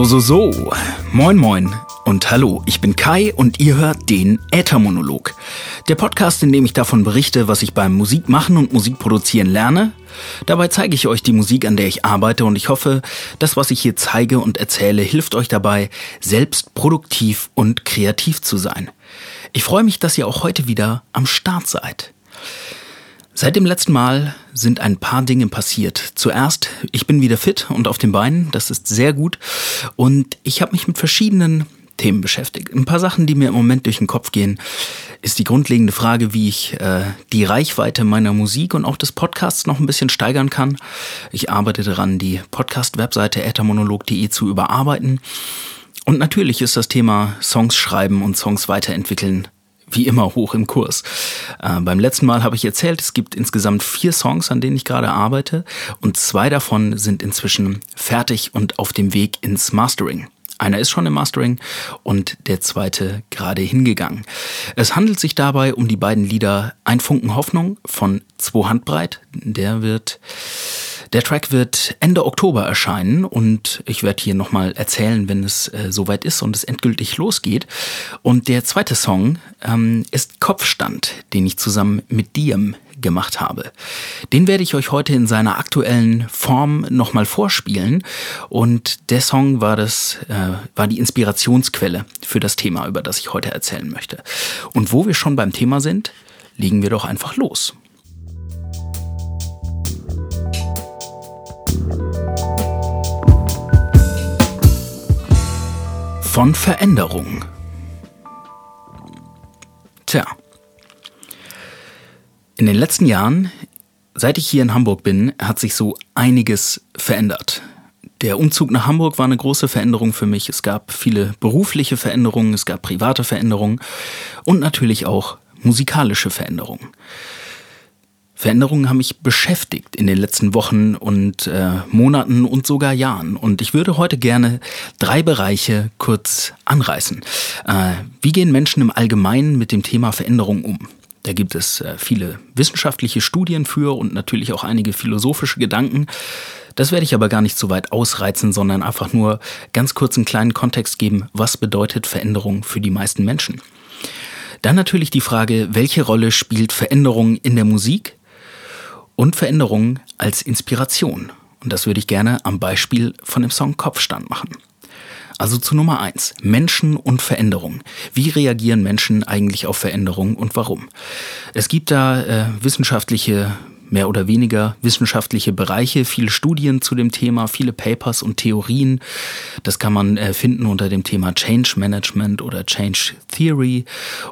So, so, so. Moin, moin und hallo. Ich bin Kai und ihr hört den Äthermonolog. Der Podcast, in dem ich davon berichte, was ich beim Musikmachen und Musikproduzieren lerne. Dabei zeige ich euch die Musik, an der ich arbeite und ich hoffe, das, was ich hier zeige und erzähle, hilft euch dabei, selbst produktiv und kreativ zu sein. Ich freue mich, dass ihr auch heute wieder am Start seid. Seit dem letzten Mal sind ein paar Dinge passiert. Zuerst, ich bin wieder fit und auf den Beinen, das ist sehr gut. Und ich habe mich mit verschiedenen Themen beschäftigt. Ein paar Sachen, die mir im Moment durch den Kopf gehen, ist die grundlegende Frage, wie ich äh, die Reichweite meiner Musik und auch des Podcasts noch ein bisschen steigern kann. Ich arbeite daran, die Podcast-Webseite ethermonolog.de zu überarbeiten. Und natürlich ist das Thema Songs schreiben und Songs weiterentwickeln wie immer hoch im Kurs. Äh, beim letzten Mal habe ich erzählt, es gibt insgesamt vier Songs, an denen ich gerade arbeite und zwei davon sind inzwischen fertig und auf dem Weg ins Mastering. Einer ist schon im Mastering und der zweite gerade hingegangen. Es handelt sich dabei um die beiden Lieder Ein Funken Hoffnung von Zwei Handbreit. Der wird der Track wird Ende Oktober erscheinen und ich werde hier nochmal erzählen, wenn es äh, soweit ist und es endgültig losgeht. Und der zweite Song ähm, ist Kopfstand, den ich zusammen mit Diem gemacht habe. Den werde ich euch heute in seiner aktuellen Form nochmal vorspielen. Und der Song war das, äh, war die Inspirationsquelle für das Thema, über das ich heute erzählen möchte. Und wo wir schon beim Thema sind, legen wir doch einfach los. Von Veränderung. Tja. In den letzten Jahren, seit ich hier in Hamburg bin, hat sich so einiges verändert. Der Umzug nach Hamburg war eine große Veränderung für mich. Es gab viele berufliche Veränderungen, es gab private Veränderungen und natürlich auch musikalische Veränderungen. Veränderungen haben mich beschäftigt in den letzten Wochen und äh, Monaten und sogar Jahren. Und ich würde heute gerne drei Bereiche kurz anreißen. Äh, wie gehen Menschen im Allgemeinen mit dem Thema Veränderung um? Da gibt es äh, viele wissenschaftliche Studien für und natürlich auch einige philosophische Gedanken. Das werde ich aber gar nicht so weit ausreizen, sondern einfach nur ganz kurz einen kleinen Kontext geben, was bedeutet Veränderung für die meisten Menschen. Dann natürlich die Frage, welche Rolle spielt Veränderung in der Musik? Und Veränderungen als Inspiration. Und das würde ich gerne am Beispiel von dem Song Kopfstand machen. Also zu Nummer eins: Menschen und Veränderung. Wie reagieren Menschen eigentlich auf Veränderung und warum? Es gibt da äh, wissenschaftliche mehr oder weniger wissenschaftliche Bereiche, viele Studien zu dem Thema, viele Papers und Theorien. Das kann man äh, finden unter dem Thema Change Management oder Change Theory.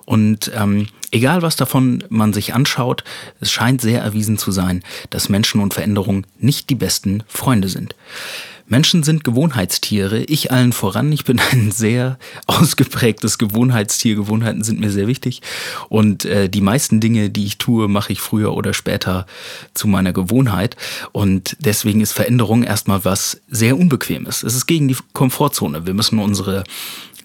Und ähm, egal was davon man sich anschaut, es scheint sehr erwiesen zu sein, dass Menschen und Veränderung nicht die besten Freunde sind. Menschen sind Gewohnheitstiere, ich allen voran. Ich bin ein sehr ausgeprägtes Gewohnheitstier. Gewohnheiten sind mir sehr wichtig. Und äh, die meisten Dinge, die ich tue, mache ich früher oder später zu meiner Gewohnheit. Und deswegen ist Veränderung erstmal was sehr Unbequemes. Es ist gegen die Komfortzone. Wir müssen unsere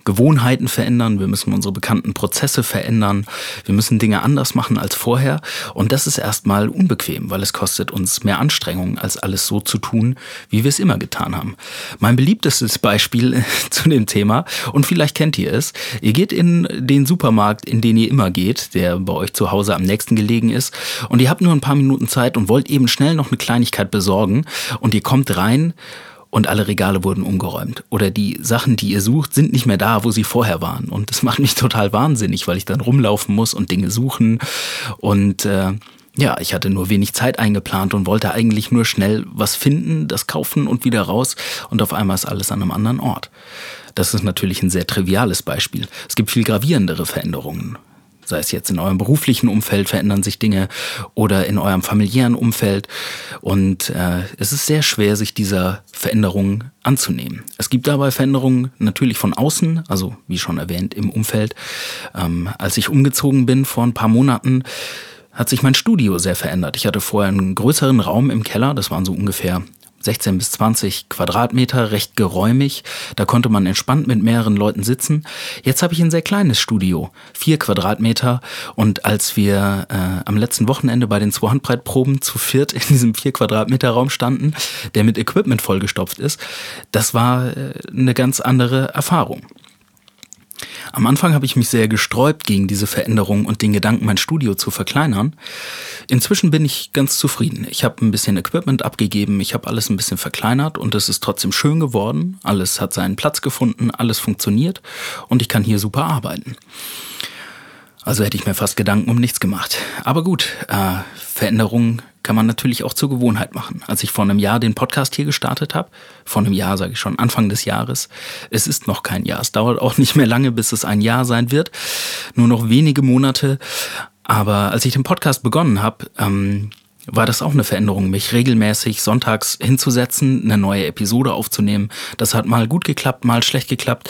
Gewohnheiten verändern, wir müssen unsere bekannten Prozesse verändern, wir müssen Dinge anders machen als vorher. Und das ist erstmal unbequem, weil es kostet uns mehr Anstrengung, als alles so zu tun, wie wir es immer getan haben. Mein beliebtestes Beispiel zu dem Thema, und vielleicht kennt ihr es, ihr geht in den Supermarkt, in den ihr immer geht, der bei euch zu Hause am nächsten gelegen ist, und ihr habt nur ein paar Minuten Zeit und wollt eben schnell noch eine Kleinigkeit besorgen, und ihr kommt rein, und alle Regale wurden umgeräumt. Oder die Sachen, die ihr sucht, sind nicht mehr da, wo sie vorher waren. Und das macht mich total wahnsinnig, weil ich dann rumlaufen muss und Dinge suchen. Und äh, ja, ich hatte nur wenig Zeit eingeplant und wollte eigentlich nur schnell was finden, das kaufen und wieder raus. Und auf einmal ist alles an einem anderen Ort. Das ist natürlich ein sehr triviales Beispiel. Es gibt viel gravierendere Veränderungen sei es jetzt in eurem beruflichen Umfeld verändern sich Dinge oder in eurem familiären Umfeld. Und äh, es ist sehr schwer, sich dieser Veränderung anzunehmen. Es gibt dabei Veränderungen natürlich von außen, also wie schon erwähnt im Umfeld. Ähm, als ich umgezogen bin vor ein paar Monaten, hat sich mein Studio sehr verändert. Ich hatte vorher einen größeren Raum im Keller, das waren so ungefähr 16 bis 20 Quadratmeter, recht geräumig. Da konnte man entspannt mit mehreren Leuten sitzen. Jetzt habe ich ein sehr kleines Studio, vier Quadratmeter. Und als wir äh, am letzten Wochenende bei den zwei Handbreitproben zu viert in diesem vier Quadratmeter Raum standen, der mit Equipment vollgestopft ist, das war äh, eine ganz andere Erfahrung. Am Anfang habe ich mich sehr gesträubt gegen diese Veränderung und den Gedanken, mein Studio zu verkleinern. Inzwischen bin ich ganz zufrieden. Ich habe ein bisschen Equipment abgegeben, ich habe alles ein bisschen verkleinert und es ist trotzdem schön geworden. Alles hat seinen Platz gefunden, alles funktioniert und ich kann hier super arbeiten. Also hätte ich mir fast Gedanken um nichts gemacht. Aber gut, äh, Veränderungen kann man natürlich auch zur Gewohnheit machen. Als ich vor einem Jahr den Podcast hier gestartet habe, vor einem Jahr sage ich schon, Anfang des Jahres, es ist noch kein Jahr, es dauert auch nicht mehr lange, bis es ein Jahr sein wird, nur noch wenige Monate. Aber als ich den Podcast begonnen habe, ähm, war das auch eine Veränderung, mich regelmäßig sonntags hinzusetzen, eine neue Episode aufzunehmen. Das hat mal gut geklappt, mal schlecht geklappt.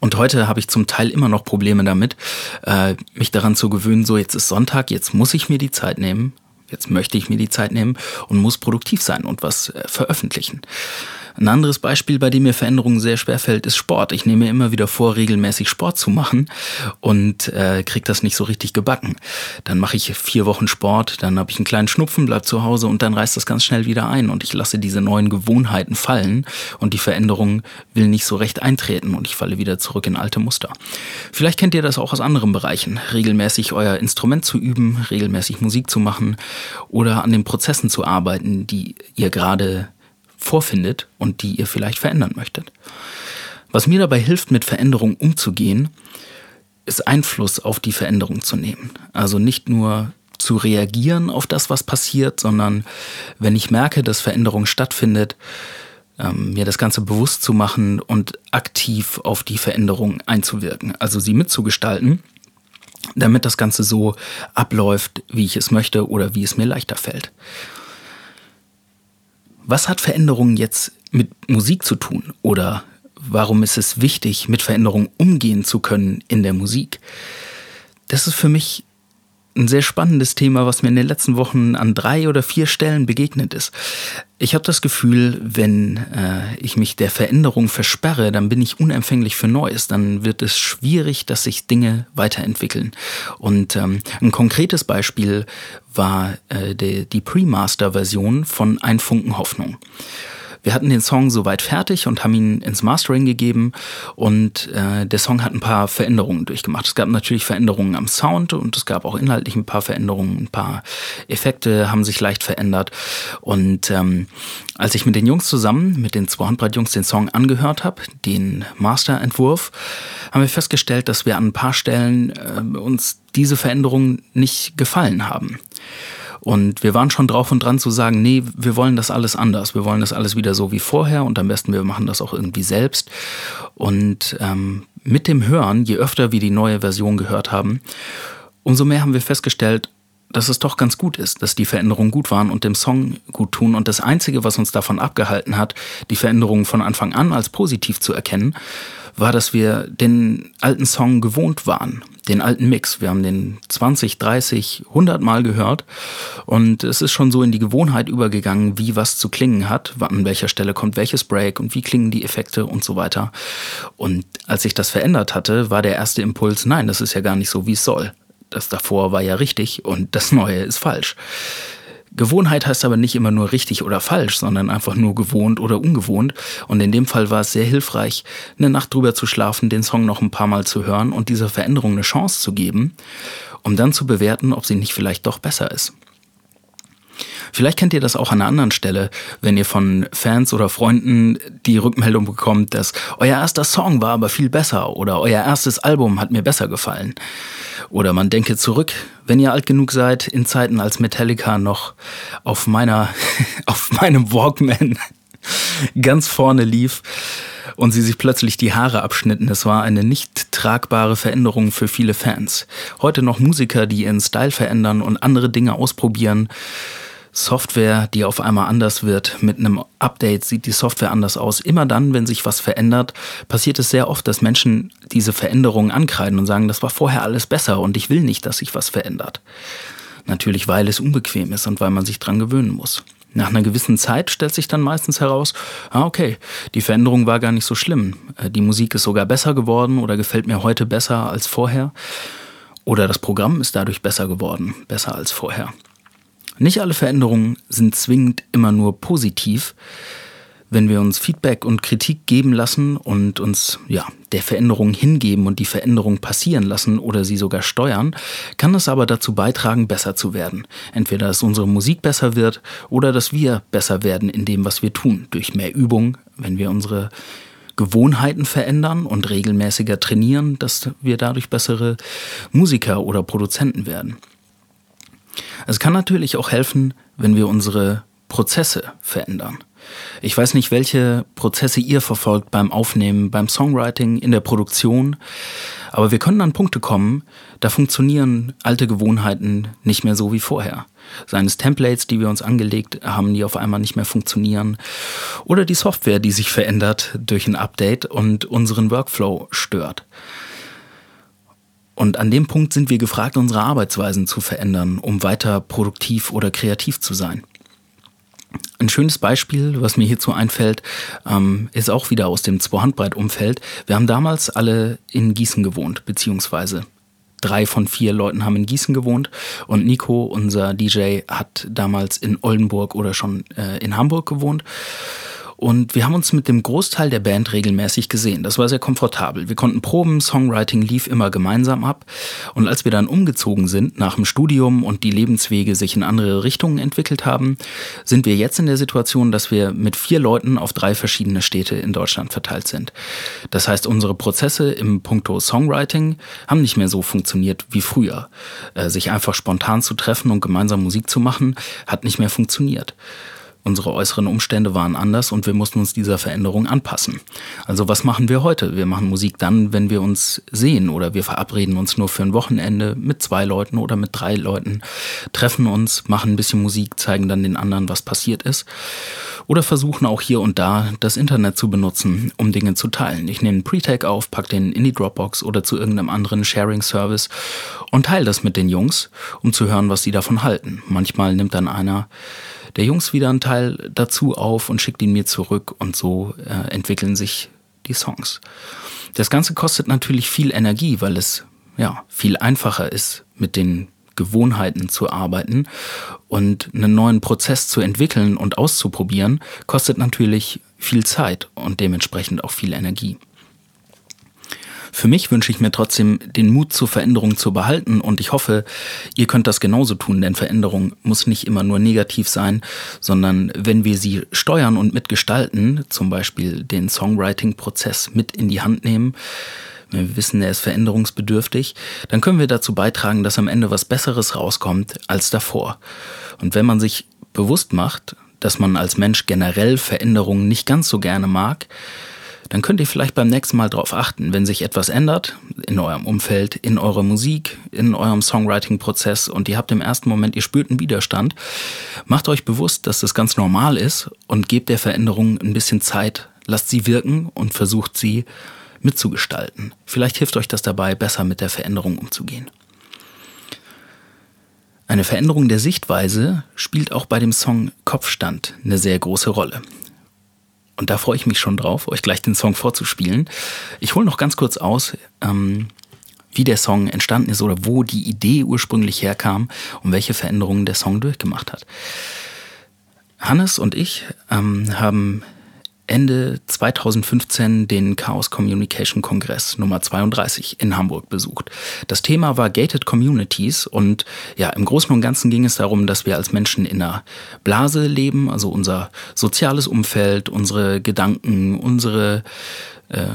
Und heute habe ich zum Teil immer noch Probleme damit, äh, mich daran zu gewöhnen, so jetzt ist Sonntag, jetzt muss ich mir die Zeit nehmen, jetzt möchte ich mir die Zeit nehmen und muss produktiv sein und was äh, veröffentlichen. Ein anderes Beispiel, bei dem mir Veränderungen sehr schwer fällt, ist Sport. Ich nehme mir immer wieder vor, regelmäßig Sport zu machen und äh, kriege das nicht so richtig gebacken. Dann mache ich vier Wochen Sport, dann habe ich einen kleinen Schnupfen, bleib zu Hause und dann reißt das ganz schnell wieder ein und ich lasse diese neuen Gewohnheiten fallen und die Veränderung will nicht so recht eintreten und ich falle wieder zurück in alte Muster. Vielleicht kennt ihr das auch aus anderen Bereichen. Regelmäßig euer Instrument zu üben, regelmäßig Musik zu machen oder an den Prozessen zu arbeiten, die ihr gerade vorfindet und die ihr vielleicht verändern möchtet. Was mir dabei hilft, mit Veränderungen umzugehen, ist Einfluss auf die Veränderung zu nehmen. Also nicht nur zu reagieren auf das, was passiert, sondern wenn ich merke, dass Veränderung stattfindet, ähm, mir das Ganze bewusst zu machen und aktiv auf die Veränderung einzuwirken, also sie mitzugestalten, damit das Ganze so abläuft, wie ich es möchte oder wie es mir leichter fällt. Was hat Veränderung jetzt mit Musik zu tun? Oder warum ist es wichtig, mit Veränderungen umgehen zu können in der Musik? Das ist für mich ein sehr spannendes Thema, was mir in den letzten Wochen an drei oder vier Stellen begegnet ist. Ich habe das Gefühl, wenn äh, ich mich der Veränderung versperre, dann bin ich unempfänglich für Neues. Dann wird es schwierig, dass sich Dinge weiterentwickeln. Und ähm, ein konkretes Beispiel war äh, die, die Pre-Master-Version von Ein Funken Hoffnung. Wir hatten den Song soweit fertig und haben ihn ins Mastering gegeben und äh, der Song hat ein paar Veränderungen durchgemacht. Es gab natürlich Veränderungen am Sound und es gab auch inhaltlich ein paar Veränderungen, ein paar Effekte haben sich leicht verändert und ähm, als ich mit den Jungs zusammen, mit den zwei Handbreit-Jungs den Song angehört habe, den Masterentwurf, haben wir festgestellt, dass wir an ein paar Stellen äh, uns diese Veränderungen nicht gefallen haben. Und wir waren schon drauf und dran zu sagen, nee, wir wollen das alles anders. Wir wollen das alles wieder so wie vorher und am besten wir machen das auch irgendwie selbst. Und ähm, mit dem Hören, je öfter wir die neue Version gehört haben, umso mehr haben wir festgestellt, dass es doch ganz gut ist, dass die Veränderungen gut waren und dem Song gut tun. Und das Einzige, was uns davon abgehalten hat, die Veränderungen von Anfang an als positiv zu erkennen, war, dass wir den alten Song gewohnt waren, den alten Mix. Wir haben den 20, 30, 100 Mal gehört und es ist schon so in die Gewohnheit übergegangen, wie was zu klingen hat, an welcher Stelle kommt welches Break und wie klingen die Effekte und so weiter. Und als sich das verändert hatte, war der erste Impuls, nein, das ist ja gar nicht so, wie es soll das davor war ja richtig und das Neue ist falsch. Gewohnheit heißt aber nicht immer nur richtig oder falsch, sondern einfach nur gewohnt oder ungewohnt. Und in dem Fall war es sehr hilfreich, eine Nacht drüber zu schlafen, den Song noch ein paar Mal zu hören und dieser Veränderung eine Chance zu geben, um dann zu bewerten, ob sie nicht vielleicht doch besser ist. Vielleicht kennt ihr das auch an einer anderen Stelle, wenn ihr von Fans oder Freunden die Rückmeldung bekommt, dass euer erster Song war aber viel besser oder euer erstes Album hat mir besser gefallen. Oder man denke zurück, wenn ihr alt genug seid, in Zeiten als Metallica noch auf meiner, auf meinem Walkman ganz vorne lief und sie sich plötzlich die Haare abschnitten. Es war eine nicht tragbare Veränderung für viele Fans. Heute noch Musiker, die ihren Style verändern und andere Dinge ausprobieren. Software, die auf einmal anders wird. Mit einem Update sieht die Software anders aus. Immer dann, wenn sich was verändert, passiert es sehr oft, dass Menschen diese Veränderungen ankreiden und sagen, das war vorher alles besser und ich will nicht, dass sich was verändert. Natürlich, weil es unbequem ist und weil man sich dran gewöhnen muss. Nach einer gewissen Zeit stellt sich dann meistens heraus, ah okay, die Veränderung war gar nicht so schlimm. Äh, die Musik ist sogar besser geworden oder gefällt mir heute besser als vorher. Oder das Programm ist dadurch besser geworden, besser als vorher. Nicht alle Veränderungen sind zwingend immer nur positiv wenn wir uns Feedback und Kritik geben lassen und uns ja, der Veränderung hingeben und die Veränderung passieren lassen oder sie sogar steuern, kann das aber dazu beitragen, besser zu werden. Entweder, dass unsere Musik besser wird oder dass wir besser werden in dem, was wir tun, durch mehr Übung, wenn wir unsere Gewohnheiten verändern und regelmäßiger trainieren, dass wir dadurch bessere Musiker oder Produzenten werden. Es kann natürlich auch helfen, wenn wir unsere Prozesse verändern. Ich weiß nicht, welche Prozesse ihr verfolgt beim Aufnehmen, beim Songwriting, in der Produktion, aber wir können an Punkte kommen, da funktionieren alte Gewohnheiten nicht mehr so wie vorher. Seien es Templates, die wir uns angelegt haben, die auf einmal nicht mehr funktionieren, oder die Software, die sich verändert durch ein Update und unseren Workflow stört. Und an dem Punkt sind wir gefragt, unsere Arbeitsweisen zu verändern, um weiter produktiv oder kreativ zu sein. Ein schönes Beispiel, was mir hierzu einfällt, ähm, ist auch wieder aus dem Zwei-Handbreit-Umfeld. Wir haben damals alle in Gießen gewohnt, beziehungsweise drei von vier Leuten haben in Gießen gewohnt und Nico, unser DJ, hat damals in Oldenburg oder schon äh, in Hamburg gewohnt. Und wir haben uns mit dem Großteil der Band regelmäßig gesehen. Das war sehr komfortabel. Wir konnten proben, Songwriting lief immer gemeinsam ab. Und als wir dann umgezogen sind nach dem Studium und die Lebenswege sich in andere Richtungen entwickelt haben, sind wir jetzt in der Situation, dass wir mit vier Leuten auf drei verschiedene Städte in Deutschland verteilt sind. Das heißt, unsere Prozesse im Punkto Songwriting haben nicht mehr so funktioniert wie früher. Äh, sich einfach spontan zu treffen und gemeinsam Musik zu machen, hat nicht mehr funktioniert. Unsere äußeren Umstände waren anders und wir mussten uns dieser Veränderung anpassen. Also was machen wir heute? Wir machen Musik dann, wenn wir uns sehen oder wir verabreden uns nur für ein Wochenende mit zwei Leuten oder mit drei Leuten, treffen uns, machen ein bisschen Musik, zeigen dann den anderen, was passiert ist oder versuchen auch hier und da das Internet zu benutzen, um Dinge zu teilen. Ich nehme einen Pre-Tag auf, pack den in die Dropbox oder zu irgendeinem anderen Sharing-Service und teile das mit den Jungs, um zu hören, was sie davon halten. Manchmal nimmt dann einer der Jungs wieder einen Teil dazu auf und schickt ihn mir zurück und so äh, entwickeln sich die Songs. Das Ganze kostet natürlich viel Energie, weil es ja viel einfacher ist, mit den Gewohnheiten zu arbeiten und einen neuen Prozess zu entwickeln und auszuprobieren, kostet natürlich viel Zeit und dementsprechend auch viel Energie. Für mich wünsche ich mir trotzdem den Mut zur Veränderung zu behalten und ich hoffe, ihr könnt das genauso tun, denn Veränderung muss nicht immer nur negativ sein, sondern wenn wir sie steuern und mitgestalten, zum Beispiel den Songwriting-Prozess mit in die Hand nehmen, wenn wir wissen, er ist veränderungsbedürftig, dann können wir dazu beitragen, dass am Ende was Besseres rauskommt als davor. Und wenn man sich bewusst macht, dass man als Mensch generell Veränderungen nicht ganz so gerne mag, dann könnt ihr vielleicht beim nächsten Mal darauf achten, wenn sich etwas ändert in eurem Umfeld, in eurer Musik, in eurem Songwriting-Prozess und ihr habt im ersten Moment, ihr spürt einen Widerstand, macht euch bewusst, dass das ganz normal ist und gebt der Veränderung ein bisschen Zeit, lasst sie wirken und versucht sie mitzugestalten. Vielleicht hilft euch das dabei, besser mit der Veränderung umzugehen. Eine Veränderung der Sichtweise spielt auch bei dem Song Kopfstand eine sehr große Rolle. Und da freue ich mich schon drauf, euch gleich den Song vorzuspielen. Ich hole noch ganz kurz aus, ähm, wie der Song entstanden ist oder wo die Idee ursprünglich herkam und welche Veränderungen der Song durchgemacht hat. Hannes und ich ähm, haben Ende 2015 den Chaos Communication Kongress Nummer 32 in Hamburg besucht. Das Thema war Gated Communities und ja, im Großen und Ganzen ging es darum, dass wir als Menschen in einer Blase leben, also unser soziales Umfeld, unsere Gedanken, unsere äh,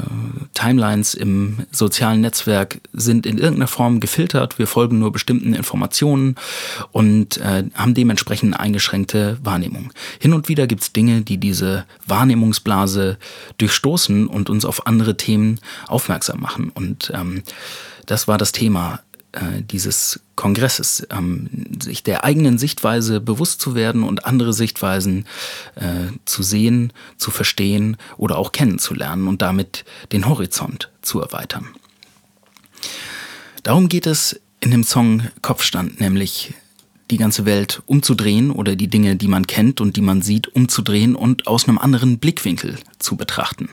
Timelines im sozialen Netzwerk sind in irgendeiner Form gefiltert. Wir folgen nur bestimmten Informationen und äh, haben dementsprechend eingeschränkte Wahrnehmung. Hin und wieder gibt es Dinge, die diese Wahrnehmungsblase durchstoßen und uns auf andere Themen aufmerksam machen. Und ähm, das war das Thema äh, dieses Kongresses, ähm, sich der eigenen Sichtweise bewusst zu werden und andere Sichtweisen äh, zu sehen, zu verstehen oder auch kennenzulernen und damit den Horizont zu erweitern. Darum geht es in dem Song Kopfstand, nämlich die ganze Welt umzudrehen oder die Dinge, die man kennt und die man sieht, umzudrehen und aus einem anderen Blickwinkel zu betrachten.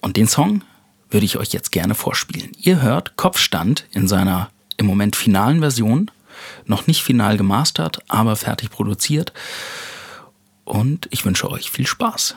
Und den Song würde ich euch jetzt gerne vorspielen. Ihr hört Kopfstand in seiner im Moment finalen Version, noch nicht final gemastert, aber fertig produziert. Und ich wünsche euch viel Spaß.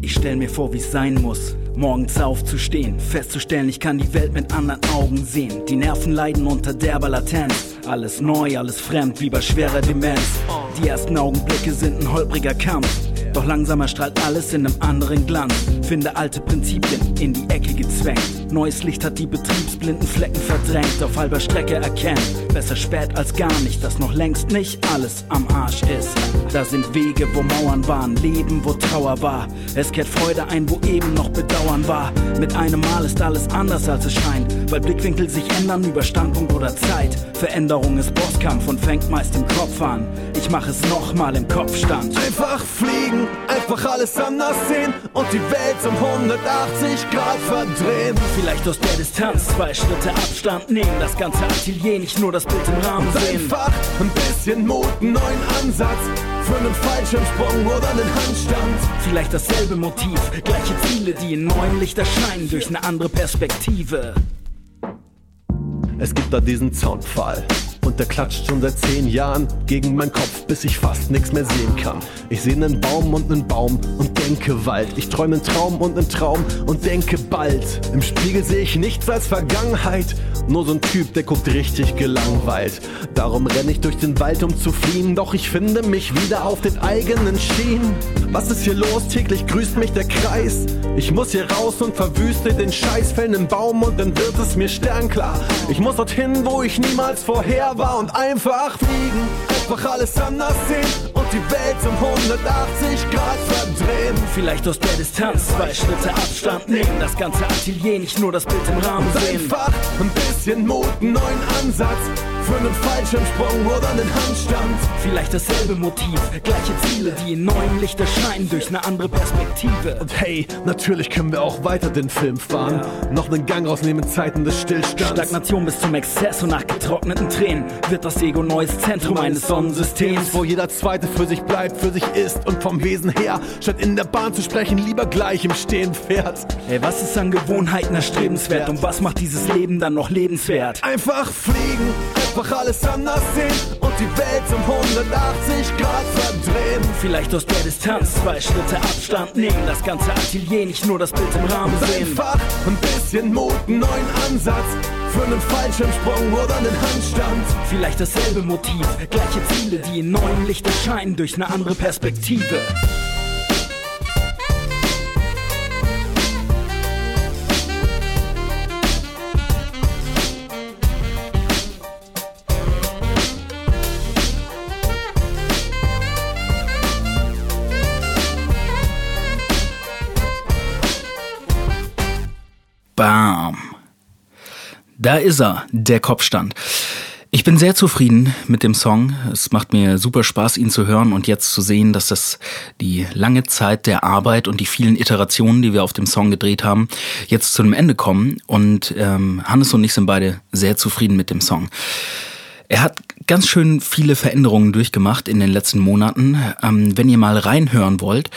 Ich stell mir vor, wie's sein muss, morgens aufzustehen, festzustellen, ich kann die Welt mit anderen Augen sehen. Die Nerven leiden unter derber Latenz, alles neu, alles fremd, wie bei schwerer Demenz. Die ersten Augenblicke sind ein holpriger Kampf. Doch langsamer strahlt alles in einem anderen Glanz. Finde alte Prinzipien in die Ecke gezwängt. Neues Licht hat die betriebsblinden Flecken verdrängt. Auf halber Strecke erkennen, besser spät als gar nicht, dass noch längst nicht alles am Arsch ist. Da sind Wege, wo Mauern waren, Leben, wo Trauer war. Es kehrt Freude ein, wo eben noch Bedauern war. Mit einem Mal ist alles anders als es scheint, weil Blickwinkel sich ändern über Standpunkt oder Zeit. Veränderung ist Bosskampf und fängt meist im Kopf an. Ich mach es nochmal im Kopfstand. Einfach fliegen, einfach alles anders sehen und die Welt um 180 Grad verdrehen. Vielleicht aus der Distanz zwei Schritte Abstand nehmen, das ganze Atelier, nicht nur das Bild im Rahmen Und sehen. einfach ein bisschen Mut, einen neuen Ansatz für einen Fallschirmsprung oder einen Handstand. Vielleicht dasselbe Motiv, gleiche Ziele, die in neuem Licht erscheinen durch eine andere Perspektive. Es gibt da diesen Zaunpfahl. Und der klatscht schon seit zehn Jahren gegen meinen Kopf, bis ich fast nichts mehr sehen kann. Ich sehe einen Baum und einen Baum und denke Wald. Ich träume einen Traum und einen Traum und denke bald. Im Spiegel sehe ich nichts als Vergangenheit. Nur so ein Typ, der guckt richtig gelangweilt. Darum renne ich durch den Wald, um zu fliehen. Doch ich finde mich wieder auf den eigenen Schienen. Was ist hier los? Täglich grüßt mich der Kreis. Ich muss hier raus und verwüste den Scheiß, fällen einen Baum und dann wird es mir sternklar. Ich muss dorthin, wo ich niemals vorher war und einfach fliegen. Einfach alles anders sehen die Welt um 180 Grad verdrehen. Vielleicht aus der Distanz zwei Schritte Abstand nehmen, das ganze Atelier, nicht nur das Bild im Rahmen sehen. einfach ein bisschen Mut, einen neuen Ansatz für einen Fallschirmsprung oder einen Handstand. Vielleicht dasselbe Motiv, gleiche Ziele, die in neuem Licht erscheinen durch eine andere Perspektive. Und hey, natürlich können wir auch weiter den Film fahren. Noch einen Gang rausnehmen in Zeiten des Stillstands. Stagnation bis zum Exzess und nach getrockneten Tränen wird das Ego neues Zentrum eines Sonnensystems. wo jeder Zweite für sich bleibt, für sich ist und vom Wesen her, statt in der Bahn zu sprechen, lieber gleich im Stehen fährt. Ey, was ist an Gewohnheiten erstrebenswert und was macht dieses Leben dann noch lebenswert? Einfach fliegen, einfach alles anders sehen und die Welt um 180 Grad verdrehen. Vielleicht aus der Distanz zwei Schritte Abstand nehmen, das ganze Atelier, nicht nur das Bild im Rahmen sehen. Einfach ein bisschen Mut, einen neuen Ansatz für einen Fallschirmsprung oder einen Handstand. Vielleicht dasselbe Motiv, gleiche Ziele, die in neuem Licht erscheinen durch eine andere Perspektive. Da ist er, der Kopfstand. Ich bin sehr zufrieden mit dem Song. Es macht mir super Spaß, ihn zu hören und jetzt zu sehen, dass das die lange Zeit der Arbeit und die vielen Iterationen, die wir auf dem Song gedreht haben, jetzt zu einem Ende kommen. Und ähm, Hannes und ich sind beide sehr zufrieden mit dem Song. Er hat ganz schön viele Veränderungen durchgemacht in den letzten Monaten. Ähm, wenn ihr mal reinhören wollt,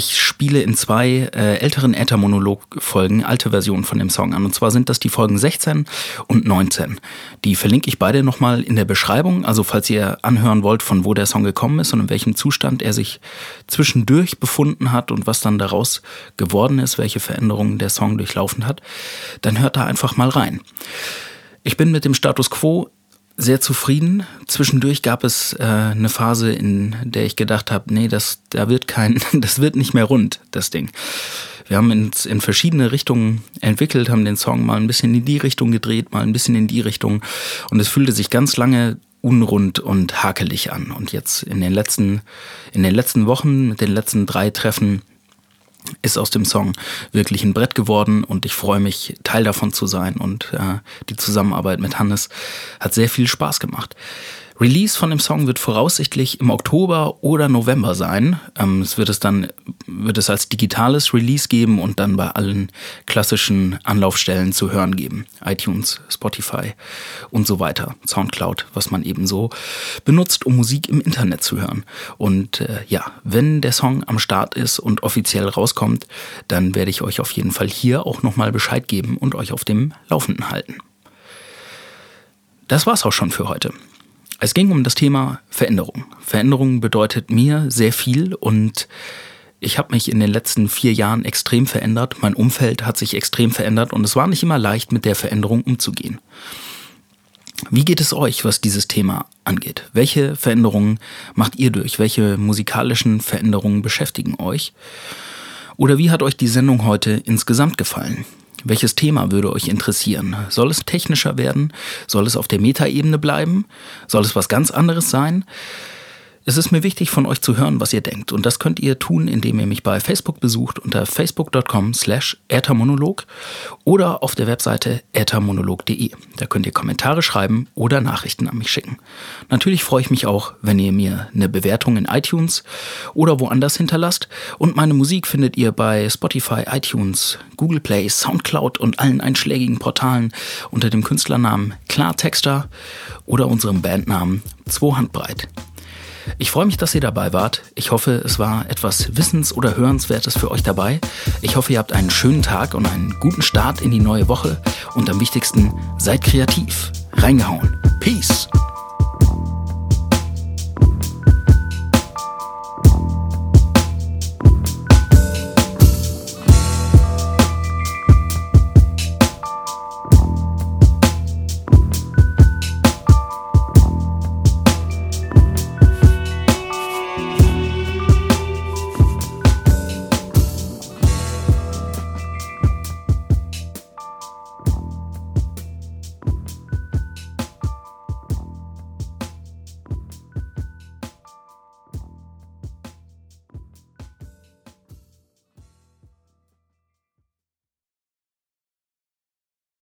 ich spiele in zwei äh, älteren Äther-Monolog-Folgen alte Versionen von dem Song an. Und zwar sind das die Folgen 16 und 19. Die verlinke ich beide nochmal in der Beschreibung. Also falls ihr anhören wollt, von wo der Song gekommen ist und in welchem Zustand er sich zwischendurch befunden hat und was dann daraus geworden ist, welche Veränderungen der Song durchlaufen hat, dann hört da einfach mal rein. Ich bin mit dem Status Quo sehr zufrieden. Zwischendurch gab es äh, eine Phase, in der ich gedacht habe, nee, das, da wird kein, das wird nicht mehr rund, das Ding. Wir haben uns in verschiedene Richtungen entwickelt, haben den Song mal ein bisschen in die Richtung gedreht, mal ein bisschen in die Richtung. Und es fühlte sich ganz lange unrund und hakelig an. Und jetzt in den letzten, in den letzten Wochen, mit den letzten drei Treffen, ist aus dem Song wirklich ein Brett geworden und ich freue mich, Teil davon zu sein und äh, die Zusammenarbeit mit Hannes hat sehr viel Spaß gemacht. Release von dem Song wird voraussichtlich im Oktober oder November sein. Ähm, es wird es dann wird es als digitales Release geben und dann bei allen klassischen Anlaufstellen zu hören geben. iTunes, Spotify und so weiter. Soundcloud, was man eben so benutzt, um Musik im Internet zu hören. Und äh, ja, wenn der Song am Start ist und offiziell rauskommt, dann werde ich euch auf jeden Fall hier auch nochmal Bescheid geben und euch auf dem Laufenden halten. Das war's auch schon für heute. Es ging um das Thema Veränderung. Veränderung bedeutet mir sehr viel und ich habe mich in den letzten vier Jahren extrem verändert. Mein Umfeld hat sich extrem verändert und es war nicht immer leicht, mit der Veränderung umzugehen. Wie geht es euch, was dieses Thema angeht? Welche Veränderungen macht ihr durch? Welche musikalischen Veränderungen beschäftigen euch? Oder wie hat euch die Sendung heute insgesamt gefallen? Welches Thema würde euch interessieren? Soll es technischer werden? Soll es auf der Metaebene bleiben? Soll es was ganz anderes sein? Es ist mir wichtig, von euch zu hören, was ihr denkt. Und das könnt ihr tun, indem ihr mich bei Facebook besucht unter facebook.com slash ertamonolog oder auf der Webseite ertamonolog.de. Da könnt ihr Kommentare schreiben oder Nachrichten an mich schicken. Natürlich freue ich mich auch, wenn ihr mir eine Bewertung in iTunes oder woanders hinterlasst. Und meine Musik findet ihr bei Spotify, iTunes, Google Play, Soundcloud und allen einschlägigen Portalen unter dem Künstlernamen Klartexter oder unserem Bandnamen Zwohandbreit. Ich freue mich, dass ihr dabei wart. Ich hoffe, es war etwas Wissens- oder Hörenswertes für euch dabei. Ich hoffe, ihr habt einen schönen Tag und einen guten Start in die neue Woche. Und am wichtigsten, seid kreativ. Reingehauen. Peace.